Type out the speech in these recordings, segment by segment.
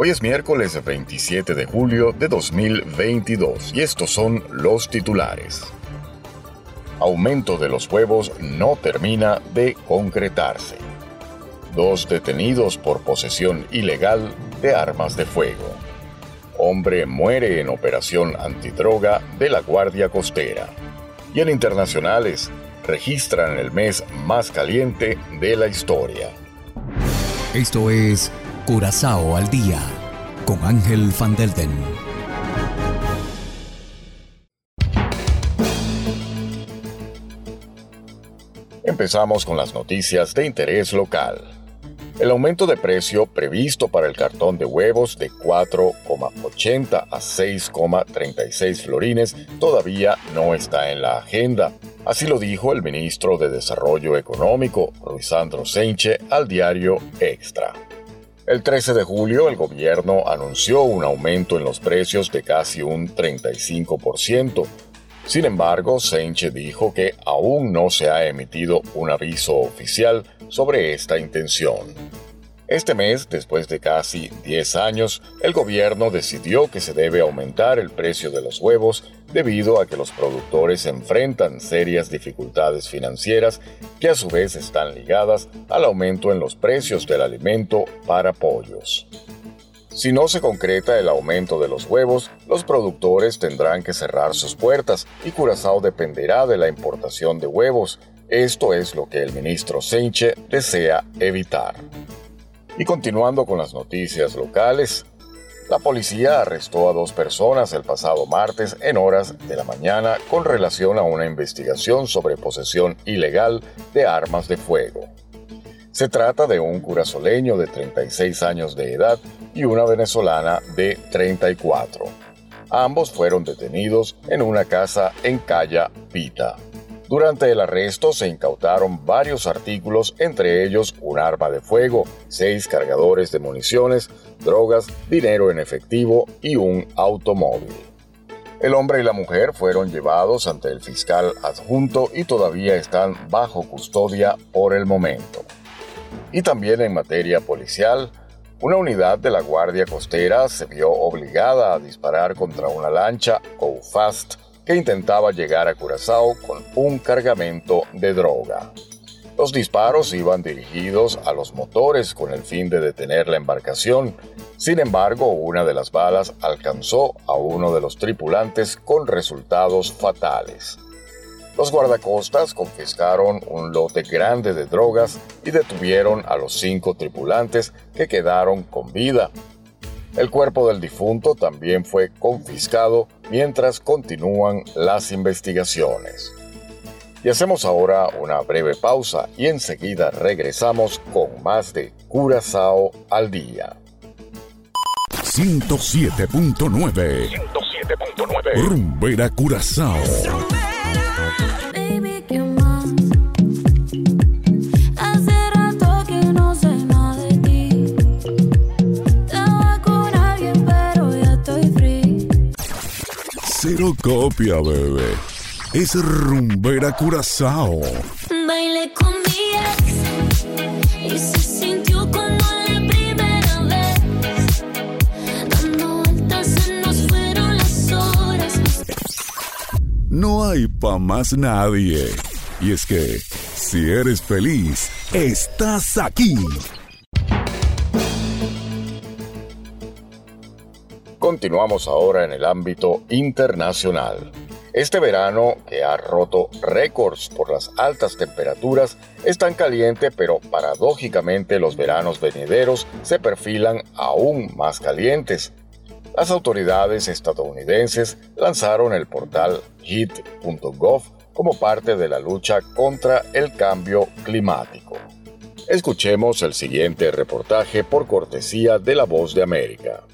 Hoy es miércoles 27 de julio de 2022 y estos son los titulares. Aumento de los huevos no termina de concretarse. Dos detenidos por posesión ilegal de armas de fuego. Hombre muere en operación antidroga de la Guardia Costera. Y en internacionales registran el mes más caliente de la historia. Esto es Curazao al día con Ángel Van Delden. Empezamos con las noticias de interés local. El aumento de precio previsto para el cartón de huevos de 4,80 a 6,36 florines todavía no está en la agenda. Así lo dijo el ministro de Desarrollo Económico, Ruizandro Seinche, al diario Extra. El 13 de julio el gobierno anunció un aumento en los precios de casi un 35%. Sin embargo, Senche dijo que aún no se ha emitido un aviso oficial sobre esta intención. Este mes, después de casi 10 años, el gobierno decidió que se debe aumentar el precio de los huevos debido a que los productores enfrentan serias dificultades financieras que a su vez están ligadas al aumento en los precios del alimento para pollos. Si no se concreta el aumento de los huevos, los productores tendrán que cerrar sus puertas y Curazao dependerá de la importación de huevos. Esto es lo que el ministro Seinche desea evitar. Y continuando con las noticias locales, la policía arrestó a dos personas el pasado martes en horas de la mañana con relación a una investigación sobre posesión ilegal de armas de fuego. Se trata de un curazoleño de 36 años de edad y una venezolana de 34. Ambos fueron detenidos en una casa en Calla Pita. Durante el arresto se incautaron varios artículos, entre ellos un arma de fuego, seis cargadores de municiones, drogas, dinero en efectivo y un automóvil. El hombre y la mujer fueron llevados ante el fiscal adjunto y todavía están bajo custodia por el momento. Y también en materia policial, una unidad de la Guardia Costera se vio obligada a disparar contra una lancha Go Fast que intentaba llegar a Curazao con un cargamento de droga. Los disparos iban dirigidos a los motores con el fin de detener la embarcación. Sin embargo, una de las balas alcanzó a uno de los tripulantes con resultados fatales. Los guardacostas confiscaron un lote grande de drogas y detuvieron a los cinco tripulantes que quedaron con vida, el cuerpo del difunto también fue confiscado mientras continúan las investigaciones. Y hacemos ahora una breve pausa y enseguida regresamos con más de Curazao al día. 107.9 107.9 Rumbera Curazao. Cero copia, bebé. Es rumbera curazao. Bailé con mi ex y se sintió como la primera vez. Dando vueltas se nos fueron las horas. No hay pa' más nadie. Y es que, si eres feliz, estás aquí. Continuamos ahora en el ámbito internacional. Este verano, que ha roto récords por las altas temperaturas, es tan caliente, pero paradójicamente los veranos venideros se perfilan aún más calientes. Las autoridades estadounidenses lanzaron el portal heat.gov como parte de la lucha contra el cambio climático. Escuchemos el siguiente reportaje por cortesía de La Voz de América.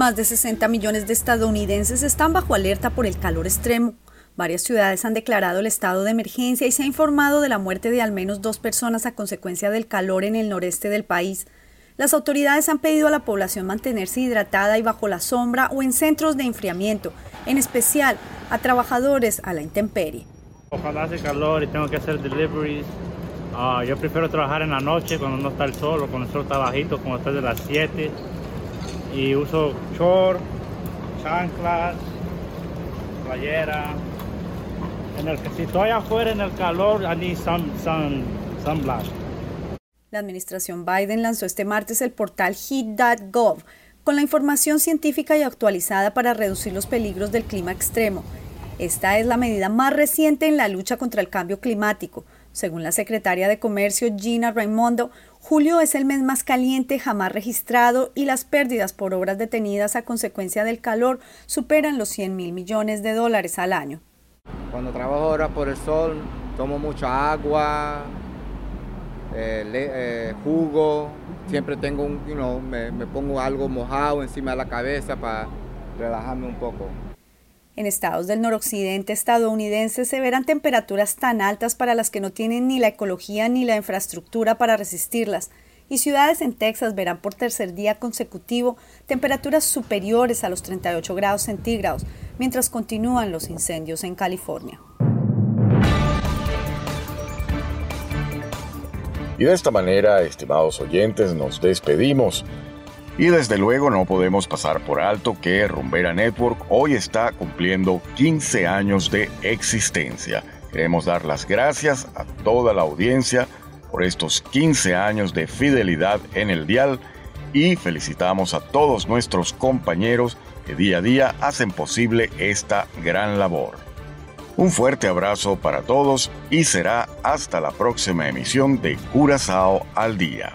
Más de 60 millones de estadounidenses están bajo alerta por el calor extremo. Varias ciudades han declarado el estado de emergencia y se ha informado de la muerte de al menos dos personas a consecuencia del calor en el noreste del país. Las autoridades han pedido a la población mantenerse hidratada y bajo la sombra o en centros de enfriamiento, en especial a trabajadores a la intemperie. Ojalá hace calor y tengo que hacer deliveries. Ah, yo prefiero trabajar en la noche cuando no está el sol o cuando el sol está bajito, como después de las 7 y uso short, chanclas, playera. En el, si estoy afuera en el calor, I need some, some, sunblast. La administración Biden lanzó este martes el portal heat.gov con la información científica y actualizada para reducir los peligros del clima extremo. Esta es la medida más reciente en la lucha contra el cambio climático. Según la secretaria de Comercio Gina Raimondo, julio es el mes más caliente jamás registrado y las pérdidas por obras detenidas a consecuencia del calor superan los 100 mil millones de dólares al año. Cuando trabajo ahora por el sol, tomo mucha agua, eh, eh, jugo, siempre tengo me pongo algo mojado encima de la cabeza para relajarme un poco. En estados del noroccidente estadounidense se verán temperaturas tan altas para las que no tienen ni la ecología ni la infraestructura para resistirlas, y ciudades en Texas verán por tercer día consecutivo temperaturas superiores a los 38 grados centígrados, mientras continúan los incendios en California. Y de esta manera, estimados oyentes, nos despedimos. Y desde luego no podemos pasar por alto que Rumbera Network hoy está cumpliendo 15 años de existencia. Queremos dar las gracias a toda la audiencia por estos 15 años de fidelidad en el dial y felicitamos a todos nuestros compañeros que día a día hacen posible esta gran labor. Un fuerte abrazo para todos y será hasta la próxima emisión de Curazao al Día.